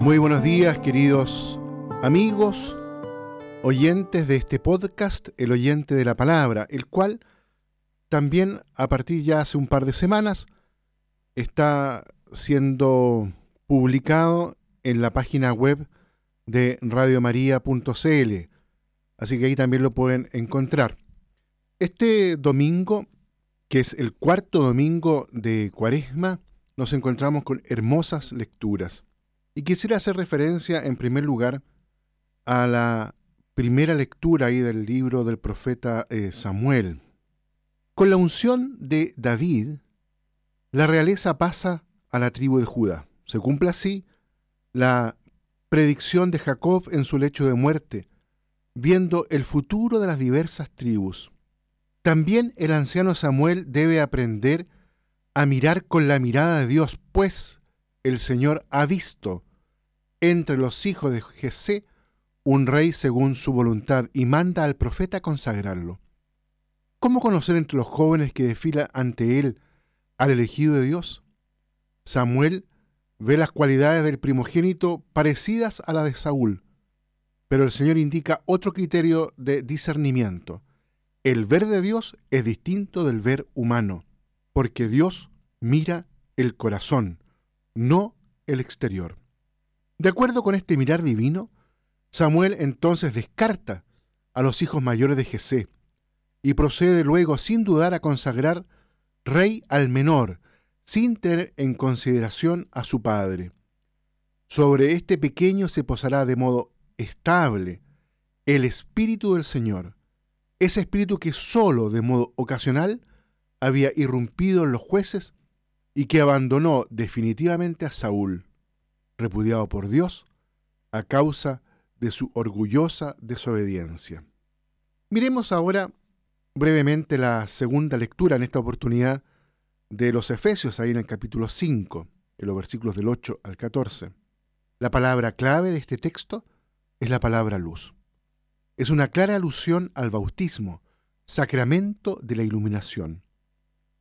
Muy buenos días, queridos amigos, oyentes de este podcast, el oyente de la palabra, el cual también a partir ya hace un par de semanas está siendo publicado en la página web de radiomaria.cl. Así que ahí también lo pueden encontrar. Este domingo, que es el cuarto domingo de Cuaresma, nos encontramos con hermosas lecturas. Y quisiera hacer referencia en primer lugar a la primera lectura ahí del libro del profeta eh, Samuel. Con la unción de David, la realeza pasa a la tribu de Judá. Se cumple así la predicción de Jacob en su lecho de muerte, viendo el futuro de las diversas tribus. También el anciano Samuel debe aprender a mirar con la mirada de Dios, pues el Señor ha visto entre los hijos de Jesé un rey según su voluntad y manda al profeta consagrarlo. ¿Cómo conocer entre los jóvenes que desfilan ante él al elegido de Dios? Samuel ve las cualidades del primogénito parecidas a las de Saúl, pero el Señor indica otro criterio de discernimiento. El ver de Dios es distinto del ver humano, porque Dios mira el corazón, no el exterior. De acuerdo con este mirar divino, Samuel entonces descarta a los hijos mayores de Jesé y procede luego sin dudar a consagrar rey al menor, sin tener en consideración a su padre. Sobre este pequeño se posará de modo estable el Espíritu del Señor, ese Espíritu que sólo de modo ocasional había irrumpido en los jueces y que abandonó definitivamente a Saúl repudiado por Dios a causa de su orgullosa desobediencia. Miremos ahora brevemente la segunda lectura en esta oportunidad de los Efesios, ahí en el capítulo 5, en los versículos del 8 al 14. La palabra clave de este texto es la palabra luz. Es una clara alusión al bautismo, sacramento de la iluminación.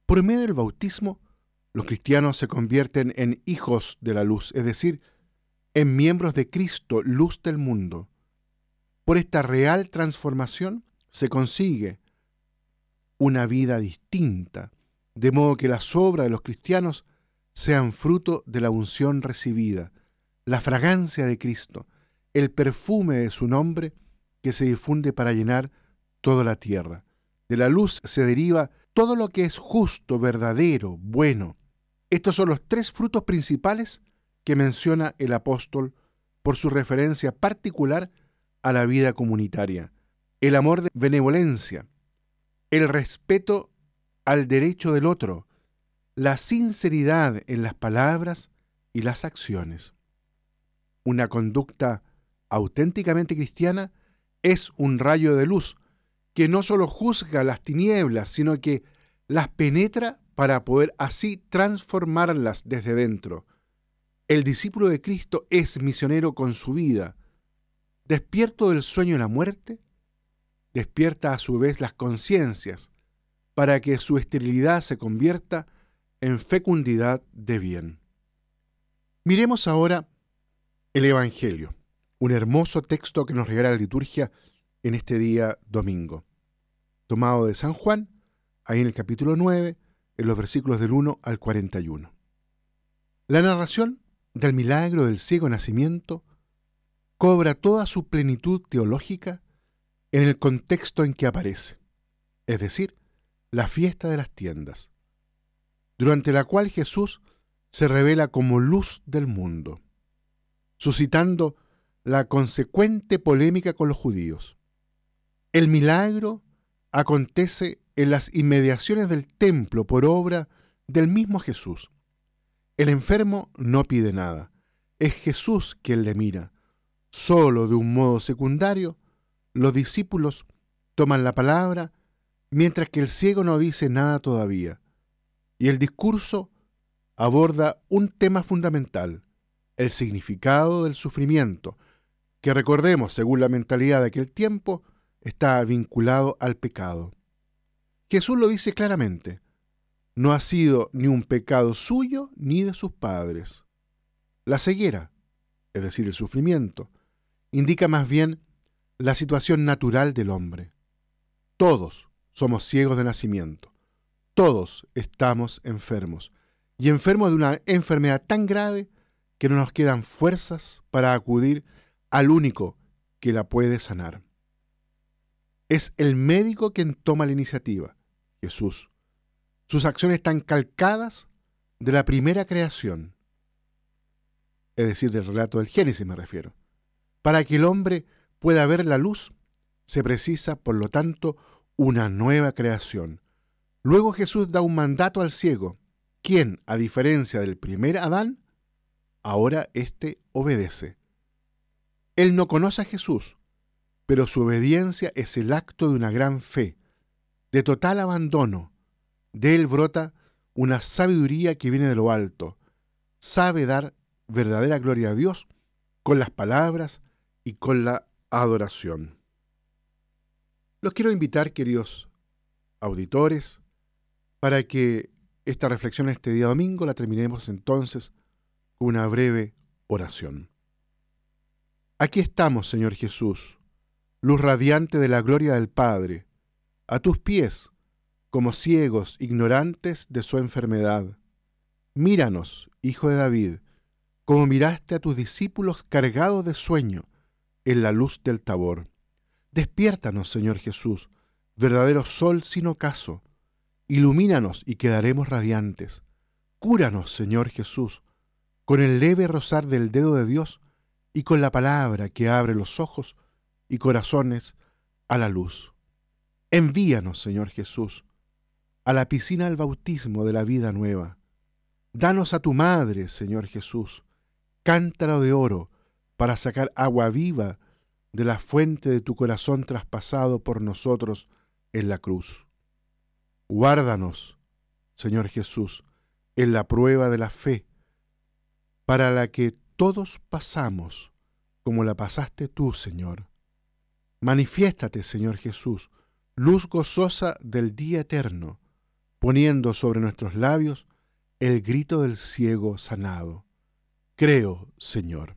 Por medio del bautismo, los cristianos se convierten en hijos de la luz, es decir, en miembros de Cristo, luz del mundo. Por esta real transformación se consigue una vida distinta, de modo que las obras de los cristianos sean fruto de la unción recibida, la fragancia de Cristo, el perfume de su nombre que se difunde para llenar toda la tierra. De la luz se deriva todo lo que es justo, verdadero, bueno, estos son los tres frutos principales que menciona el apóstol por su referencia particular a la vida comunitaria. El amor de benevolencia, el respeto al derecho del otro, la sinceridad en las palabras y las acciones. Una conducta auténticamente cristiana es un rayo de luz que no solo juzga las tinieblas, sino que las penetra para poder así transformarlas desde dentro. El discípulo de Cristo es misionero con su vida. Despierto del sueño de la muerte, despierta a su vez las conciencias para que su esterilidad se convierta en fecundidad de bien. Miremos ahora el Evangelio, un hermoso texto que nos regala la liturgia en este día domingo, tomado de San Juan, ahí en el capítulo 9, en los versículos del 1 al 41. La narración del milagro del ciego nacimiento cobra toda su plenitud teológica en el contexto en que aparece, es decir, la fiesta de las tiendas, durante la cual Jesús se revela como luz del mundo, suscitando la consecuente polémica con los judíos. El milagro acontece en las inmediaciones del templo por obra del mismo Jesús. El enfermo no pide nada, es Jesús quien le mira. Solo de un modo secundario, los discípulos toman la palabra mientras que el ciego no dice nada todavía. Y el discurso aborda un tema fundamental, el significado del sufrimiento, que recordemos, según la mentalidad de aquel tiempo, está vinculado al pecado. Jesús lo dice claramente, no ha sido ni un pecado suyo ni de sus padres. La ceguera, es decir, el sufrimiento, indica más bien la situación natural del hombre. Todos somos ciegos de nacimiento, todos estamos enfermos, y enfermos de una enfermedad tan grave que no nos quedan fuerzas para acudir al único que la puede sanar. Es el médico quien toma la iniciativa, Jesús. Sus acciones están calcadas de la primera creación, es decir, del relato del Génesis me refiero. Para que el hombre pueda ver la luz, se precisa, por lo tanto, una nueva creación. Luego Jesús da un mandato al ciego, quien, a diferencia del primer Adán, ahora éste obedece. Él no conoce a Jesús, pero su obediencia es el acto de una gran fe, de total abandono. De él brota una sabiduría que viene de lo alto, sabe dar verdadera gloria a Dios con las palabras y con la adoración. Los quiero invitar, queridos auditores, para que esta reflexión este día domingo la terminemos entonces con una breve oración. Aquí estamos, Señor Jesús, luz radiante de la gloria del Padre, a tus pies, como ciegos, ignorantes de su enfermedad. Míranos, Hijo de David, como miraste a tus discípulos cargados de sueño en la luz del tabor. Despiértanos, Señor Jesús, verdadero sol sin ocaso. Ilumínanos y quedaremos radiantes. Cúranos, Señor Jesús, con el leve rozar del dedo de Dios y con la palabra que abre los ojos y corazones a la luz. Envíanos, Señor Jesús, a la piscina del bautismo de la vida nueva. Danos a tu Madre, Señor Jesús, cántaro de oro para sacar agua viva de la fuente de tu corazón traspasado por nosotros en la cruz. Guárdanos, Señor Jesús, en la prueba de la fe, para la que todos pasamos como la pasaste tú, Señor. Manifiéstate, Señor Jesús, luz gozosa del día eterno, poniendo sobre nuestros labios el grito del ciego sanado. Creo, Señor.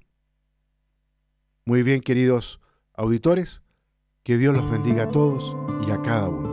Muy bien, queridos auditores, que Dios los bendiga a todos y a cada uno.